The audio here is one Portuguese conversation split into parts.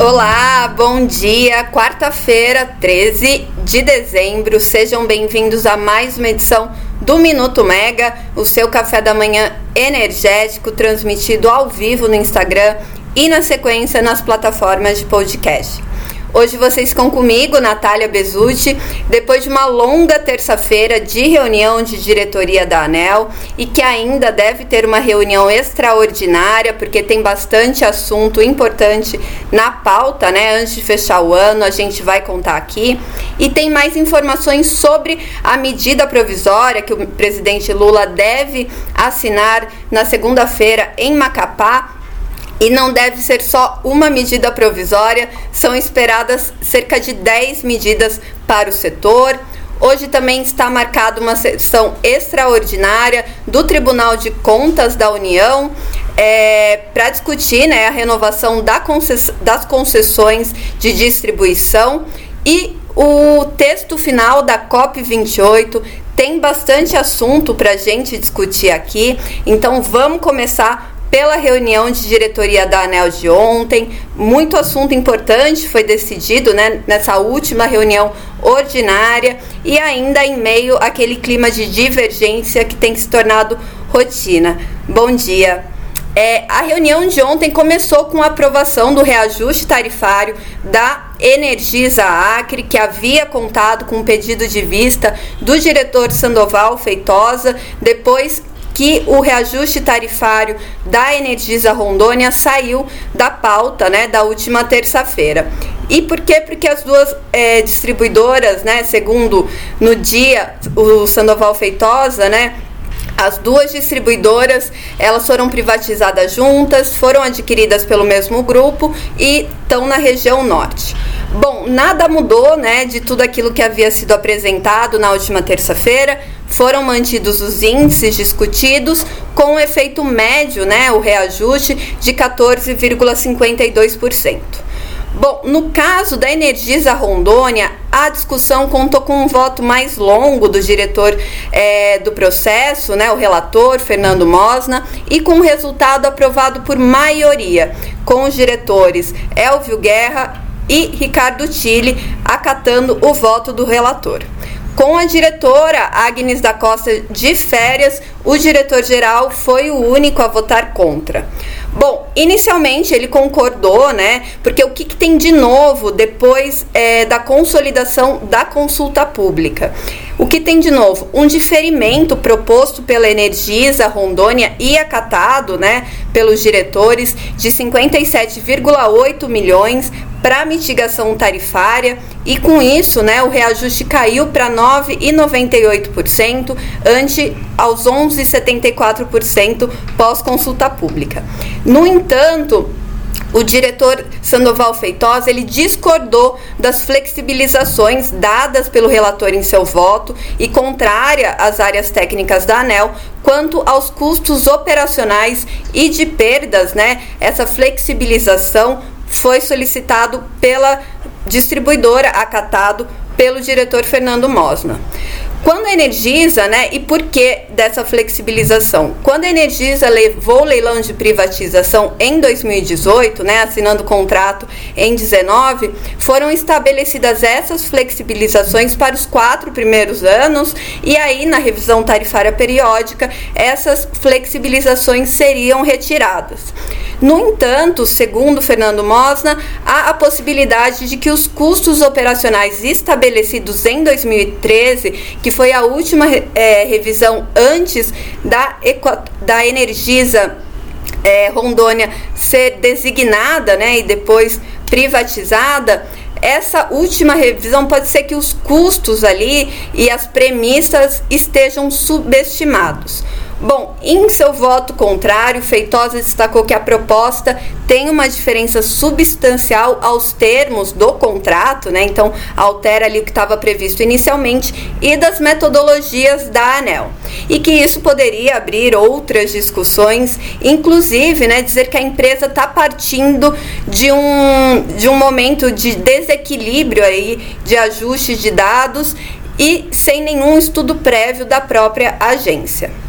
Olá, bom dia. Quarta-feira, 13 de dezembro. Sejam bem-vindos a mais uma edição do Minuto Mega, o seu café da manhã energético transmitido ao vivo no Instagram e na sequência nas plataformas de podcast. Hoje vocês estão comigo, Natália Bezutti, depois de uma longa terça-feira de reunião de diretoria da ANEL e que ainda deve ter uma reunião extraordinária, porque tem bastante assunto importante na pauta, né? Antes de fechar o ano, a gente vai contar aqui. E tem mais informações sobre a medida provisória que o presidente Lula deve assinar na segunda-feira em Macapá e não deve ser só uma medida provisória, são esperadas cerca de 10 medidas para o setor. Hoje também está marcada uma sessão extraordinária do Tribunal de Contas da União é, para discutir né, a renovação da concess das concessões de distribuição e o texto final da COP28 tem bastante assunto para a gente discutir aqui, então vamos começar pela reunião de diretoria da ANEL de ontem. Muito assunto importante foi decidido né, nessa última reunião ordinária e ainda em meio àquele clima de divergência que tem se tornado rotina. Bom dia. É, a reunião de ontem começou com a aprovação do reajuste tarifário da Energisa Acre, que havia contado com um pedido de vista do diretor Sandoval Feitosa, depois que o reajuste tarifário da Energisa Rondônia saiu da pauta né, da última terça-feira. E por quê? Porque as duas é, distribuidoras, né, segundo no dia o Sandoval Feitosa, né, as duas distribuidoras, elas foram privatizadas juntas, foram adquiridas pelo mesmo grupo e estão na região norte. Bom, nada mudou, né, de tudo aquilo que havia sido apresentado na última terça-feira. Foram mantidos os índices discutidos com o efeito médio, né, o reajuste de 14,52%. Bom, no caso da Energisa Rondônia, a discussão contou com um voto mais longo do diretor é, do processo, né, o relator Fernando Mosna, e com o resultado aprovado por maioria, com os diretores Elvio Guerra e Ricardo Tille acatando o voto do relator. Com a diretora Agnes da Costa de férias, o diretor-geral foi o único a votar contra. Bom, inicialmente ele concordou, né? Porque o que, que tem de novo depois é, da consolidação da consulta pública? O que tem de novo? Um diferimento proposto pela Energisa Rondônia e acatado, né, pelos diretores de 57,8 milhões para mitigação tarifária e com isso, né, o reajuste caiu para 9,98% ante aos 11,74% pós consulta pública. No entanto, o diretor Sandoval Feitosa ele discordou das flexibilizações dadas pelo relator em seu voto e contrária às áreas técnicas da ANEL quanto aos custos operacionais e de perdas, né? Essa flexibilização foi solicitado pela distribuidora, acatado pelo diretor Fernando Mosna. Quando a Energisa, né, e por que dessa flexibilização? Quando a Energisa levou o leilão de privatização em 2018, né, assinando contrato em 19, foram estabelecidas essas flexibilizações para os quatro primeiros anos e aí na revisão tarifária periódica essas flexibilizações seriam retiradas. No entanto, segundo Fernando Mosna, há a possibilidade de que os custos operacionais estabelecidos em 2013, que foi a última é, revisão antes da, da Energisa é, Rondônia ser designada né, e depois privatizada, essa última revisão pode ser que os custos ali e as premissas estejam subestimados. Bom, em seu voto contrário, Feitosa destacou que a proposta tem uma diferença substancial aos termos do contrato, né? Então, altera ali o que estava previsto inicialmente e das metodologias da ANEL. E que isso poderia abrir outras discussões, inclusive, né, dizer que a empresa está partindo de um, de um momento de desequilíbrio aí de ajustes de dados e sem nenhum estudo prévio da própria agência.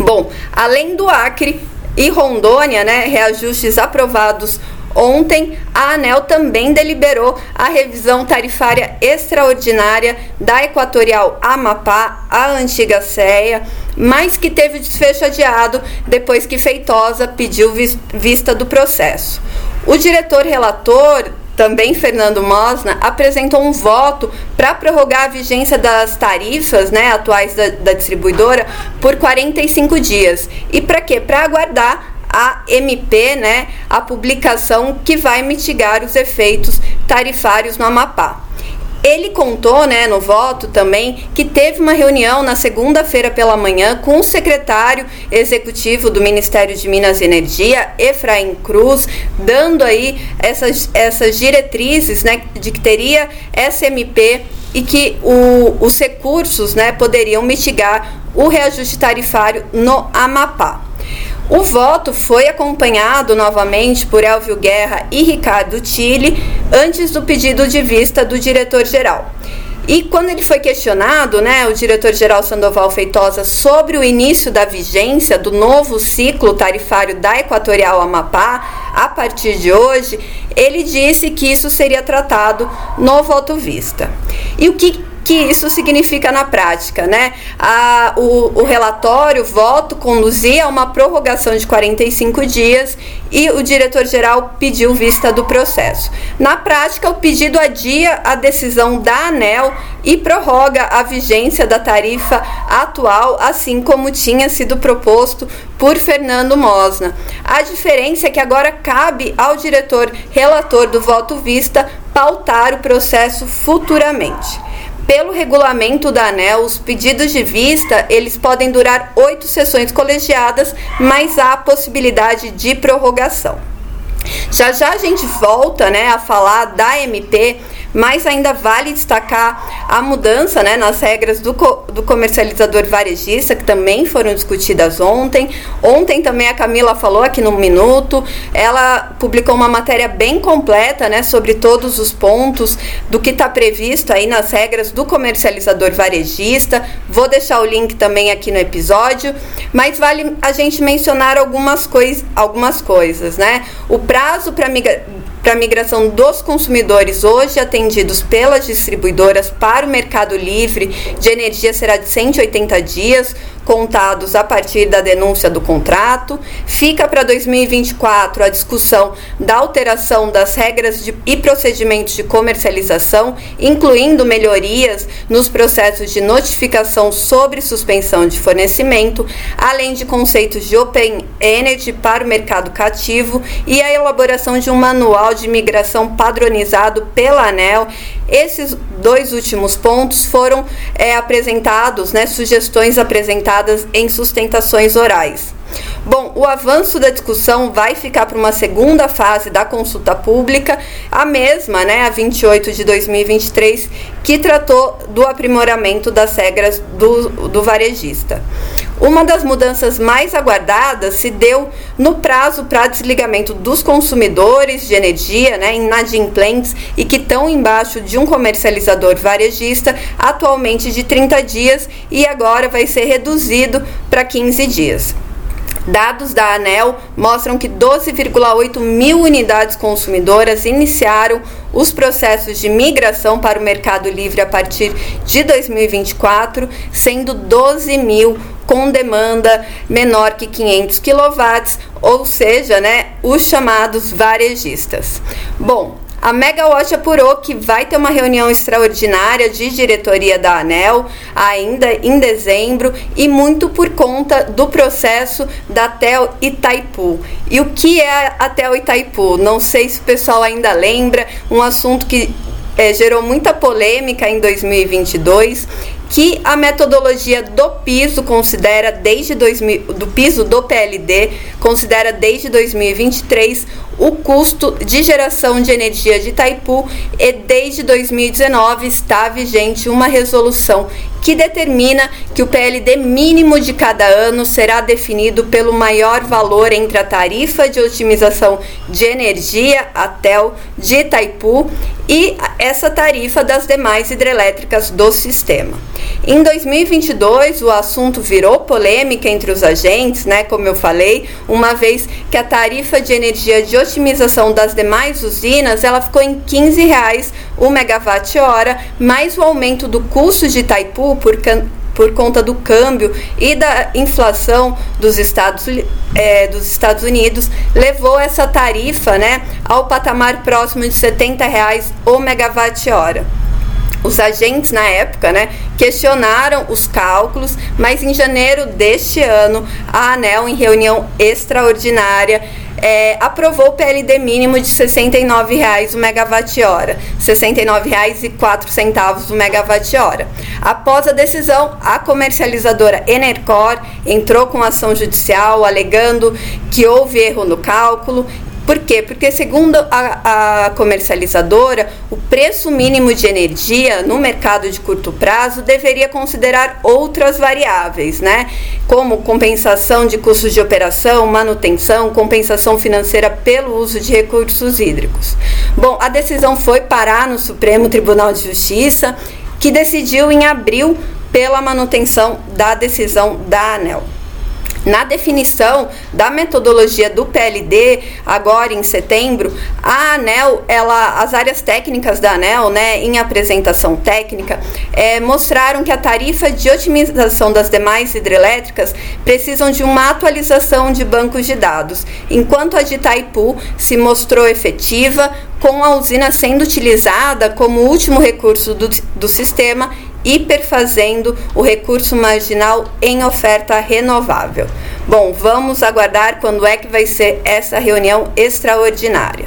Bom, além do Acre, e Rondônia, né, reajustes aprovados Ontem, a ANEL também deliberou a revisão tarifária extraordinária da Equatorial Amapá, a antiga CEA, mas que teve desfecho adiado depois que Feitosa pediu vista do processo. O diretor relator também Fernando Mosna, apresentou um voto para prorrogar a vigência das tarifas né, atuais da, da distribuidora por 45 dias. E para quê? Para aguardar a MP, né, a publicação que vai mitigar os efeitos tarifários no Amapá. Ele contou, né, no voto também, que teve uma reunião na segunda-feira pela manhã com o secretário executivo do Ministério de Minas e Energia, Efraim Cruz, dando aí essas, essas diretrizes, né, de que teria SMP e que o, os recursos, né, poderiam mitigar o reajuste tarifário no Amapá. O voto foi acompanhado novamente por Elvio Guerra e Ricardo Tille antes do pedido de vista do diretor-geral. E quando ele foi questionado, né, o diretor-geral Sandoval Feitosa, sobre o início da vigência do novo ciclo tarifário da Equatorial Amapá, a partir de hoje, ele disse que isso seria tratado no voto vista. E o que que isso significa na prática, né? A, o, o relatório, voto, conduzia a uma prorrogação de 45 dias e o diretor-geral pediu vista do processo. Na prática, o pedido adia a decisão da ANEL e prorroga a vigência da tarifa atual, assim como tinha sido proposto por Fernando Mosna. A diferença é que agora cabe ao diretor relator do voto vista pautar o processo futuramente. Pelo regulamento da ANEL, os pedidos de vista eles podem durar oito sessões colegiadas, mas há a possibilidade de prorrogação. Já já a gente volta né, a falar da MP mas ainda vale destacar a mudança né, nas regras do, co do comercializador varejista, que também foram discutidas ontem. Ontem também a Camila falou aqui no Minuto, ela publicou uma matéria bem completa né, sobre todos os pontos do que está previsto aí nas regras do comercializador varejista. Vou deixar o link também aqui no episódio, mas vale a gente mencionar algumas, cois algumas coisas. Né? O prazo para para a migração dos consumidores hoje atendidos pelas distribuidoras para o mercado livre de energia será de 180 dias, contados a partir da denúncia do contrato. Fica para 2024 a discussão da alteração das regras de, e procedimentos de comercialização, incluindo melhorias nos processos de notificação sobre suspensão de fornecimento, além de conceitos de Open Energy para o mercado cativo e a elaboração de um manual de migração padronizado pela ANEL. Esses dois últimos pontos foram é, apresentados, né, sugestões apresentadas em sustentações orais. Bom, o avanço da discussão vai ficar para uma segunda fase da consulta pública, a mesma, né, a 28 de 2023, que tratou do aprimoramento das regras do, do varejista. Uma das mudanças mais aguardadas se deu no prazo para desligamento dos consumidores de energia, né, inadimplentes e que estão embaixo de um comercializador varejista, atualmente de 30 dias e agora vai ser reduzido para 15 dias. Dados da ANEL mostram que 12,8 mil unidades consumidoras iniciaram os processos de migração para o mercado livre a partir de 2024, sendo 12 mil com demanda menor que 500 kW, ou seja, né, os chamados varejistas. Bom, a Megawatt apurou que vai ter uma reunião extraordinária de diretoria da ANEL ainda em dezembro e muito por conta do processo da TEL Itaipu. E o que é a TEL Itaipu? Não sei se o pessoal ainda lembra, um assunto que é, gerou muita polêmica em 2022 que a metodologia do piso considera desde 2000, do piso do PLD considera desde 2023 o custo de geração de energia de Itaipu e desde 2019 está vigente uma resolução que determina que o PLD mínimo de cada ano será definido pelo maior valor entre a tarifa de otimização de energia, a TEL, de Itaipu e essa tarifa das demais hidrelétricas do sistema. Em 2022, o assunto virou polêmica entre os agentes, né, como eu falei, uma vez que a tarifa de energia de otimização das demais usinas, ela ficou em 15 reais o megawatt-hora, mais o aumento do custo de Itaipu por por conta do câmbio e da inflação dos Estados, é, dos Estados Unidos, levou essa tarifa né, ao patamar próximo de 70 reais o megawatt-hora. Os agentes na época né, questionaram os cálculos, mas em janeiro deste ano, a ANEL, em reunião extraordinária, é, aprovou o PLD mínimo de R$ 69,00 o megawatt-hora, R$ 69,04 o megawatt-hora. Após a decisão, a comercializadora Enercor entrou com ação judicial alegando que houve erro no cálculo por quê? Porque, segundo a, a, comercializadora, o preço mínimo de energia no mercado de curto prazo deveria considerar outras variáveis, né? Como compensação de custos de operação, manutenção, compensação financeira pelo uso de recursos hídricos. Bom, a decisão foi parar no Supremo Tribunal de Justiça, que decidiu em abril pela manutenção da decisão da ANEL. Na definição da metodologia do PLD, agora em setembro, a ANEL, ela, as áreas técnicas da ANEL, né, em apresentação técnica, é, mostraram que a tarifa de otimização das demais hidrelétricas precisam de uma atualização de bancos de dados, enquanto a de Itaipu se mostrou efetiva, com a usina sendo utilizada como último recurso do, do sistema hiperfazendo o recurso marginal em oferta renovável. Bom, vamos aguardar quando é que vai ser essa reunião extraordinária.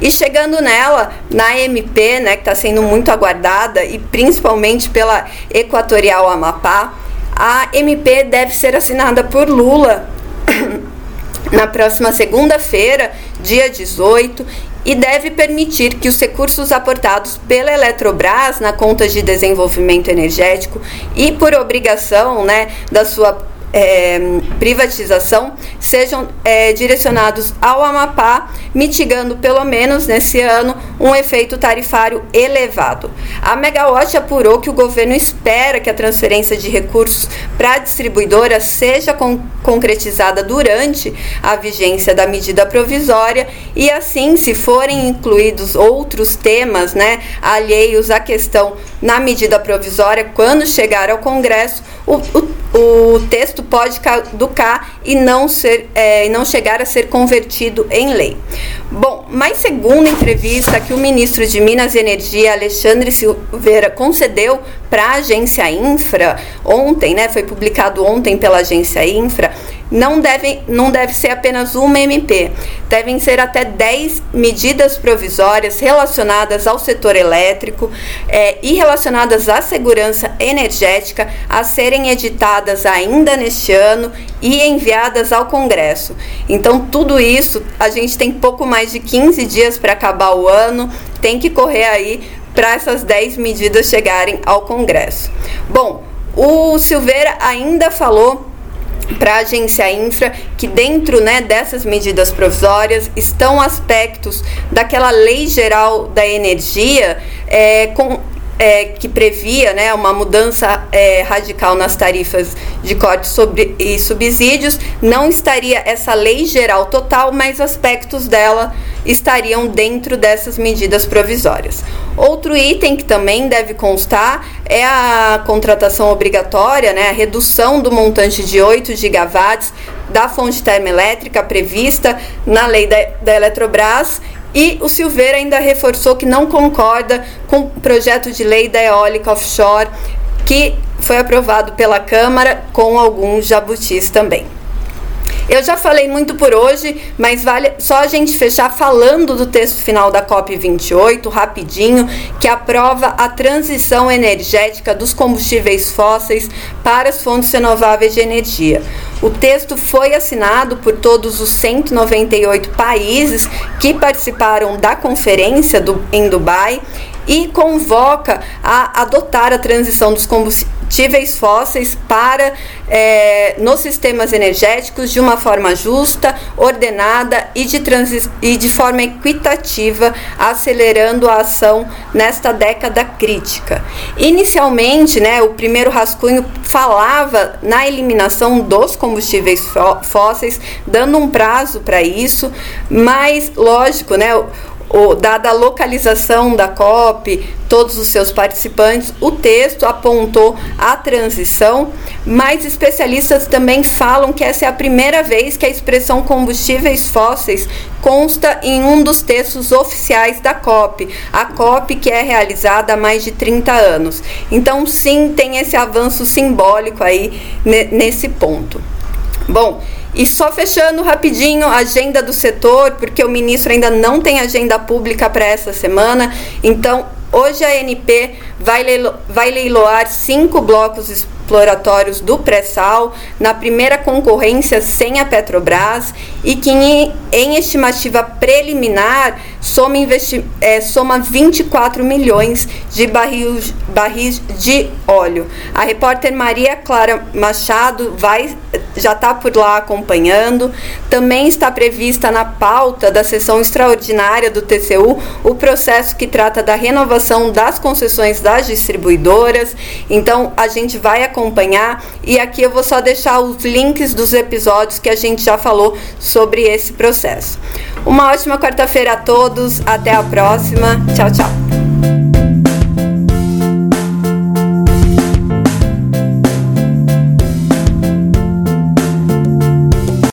E chegando nela, na MP, né, que está sendo muito aguardada e principalmente pela Equatorial Amapá, a MP deve ser assinada por Lula na próxima segunda-feira, dia 18, e deve permitir que os recursos aportados pela Eletrobras na conta de desenvolvimento energético e por obrigação né, da sua é, privatização sejam é, direcionados ao Amapá, mitigando pelo menos nesse ano um efeito tarifário elevado. A Megawatt apurou que o governo espera que a transferência de recursos para a distribuidora seja con concretizada durante a vigência da medida provisória e assim, se forem incluídos outros temas, né, alheios à questão na medida provisória, quando chegar ao Congresso, o, o, o texto pode caducar e não, ser, é, não chegar a ser convertido em lei. Bom, mas segundo a entrevista que o ministro de Minas e Energia, Alexandre Silveira, concedeu para a agência Infra ontem, né, foi publicado ontem pela agência Infra, não deve, não deve ser apenas uma MP, devem ser até 10 medidas provisórias relacionadas ao setor elétrico é, e relacionadas à segurança energética a serem editadas ainda neste ano e enviadas ao Congresso. Então, tudo isso, a gente tem pouco mais de 15 dias para acabar o ano, tem que correr aí para essas 10 medidas chegarem ao Congresso. Bom, o Silveira ainda falou para a agência infra que dentro né, dessas medidas provisórias estão aspectos daquela lei geral da energia é, com é, que previa né, uma mudança é, radical nas tarifas de corte sobre, e subsídios, não estaria essa lei geral total, mas aspectos dela estariam dentro dessas medidas provisórias. Outro item que também deve constar é a contratação obrigatória, né, a redução do montante de 8 gigawatts da fonte termoelétrica prevista na lei da, da Eletrobras e o Silveira ainda reforçou que não concorda com o projeto de lei da eólica offshore que foi aprovado pela Câmara com alguns jabutis também. Eu já falei muito por hoje, mas vale só a gente fechar falando do texto final da COP28, rapidinho, que aprova a transição energética dos combustíveis fósseis para as fontes renováveis de energia. O texto foi assinado por todos os 198 países que participaram da conferência do, em Dubai e convoca a adotar a transição dos combustíveis fósseis para é, nos sistemas energéticos de uma forma justa, ordenada e de, e de forma equitativa, acelerando a ação nesta década crítica. Inicialmente, né, o primeiro rascunho falava na eliminação dos combustíveis fósseis, dando um prazo para isso, mas lógico, né, o, dada a localização da COP, todos os seus participantes, o texto apontou a transição, mas especialistas também falam que essa é a primeira vez que a expressão combustíveis fósseis consta em um dos textos oficiais da COP, a COP que é realizada há mais de 30 anos. Então, sim, tem esse avanço simbólico aí nesse ponto. Bom, e só fechando rapidinho a agenda do setor, porque o ministro ainda não tem agenda pública para essa semana. Então, hoje a ANP vai, leilo vai leiloar cinco blocos exploratórios do pré-sal na primeira concorrência sem a Petrobras e que em, estimativa preliminar soma, é, soma 24 milhões de barris, barris de óleo. A repórter Maria Clara Machado vai já está por lá acompanhando. Também está prevista na pauta da sessão extraordinária do TCU o processo que trata da renovação das concessões das distribuidoras. Então a gente vai acompanhar e aqui eu vou só deixar os links dos episódios que a gente já falou sobre esse processo. Uma ótima quarta-feira a todos, até a próxima. Tchau, tchau.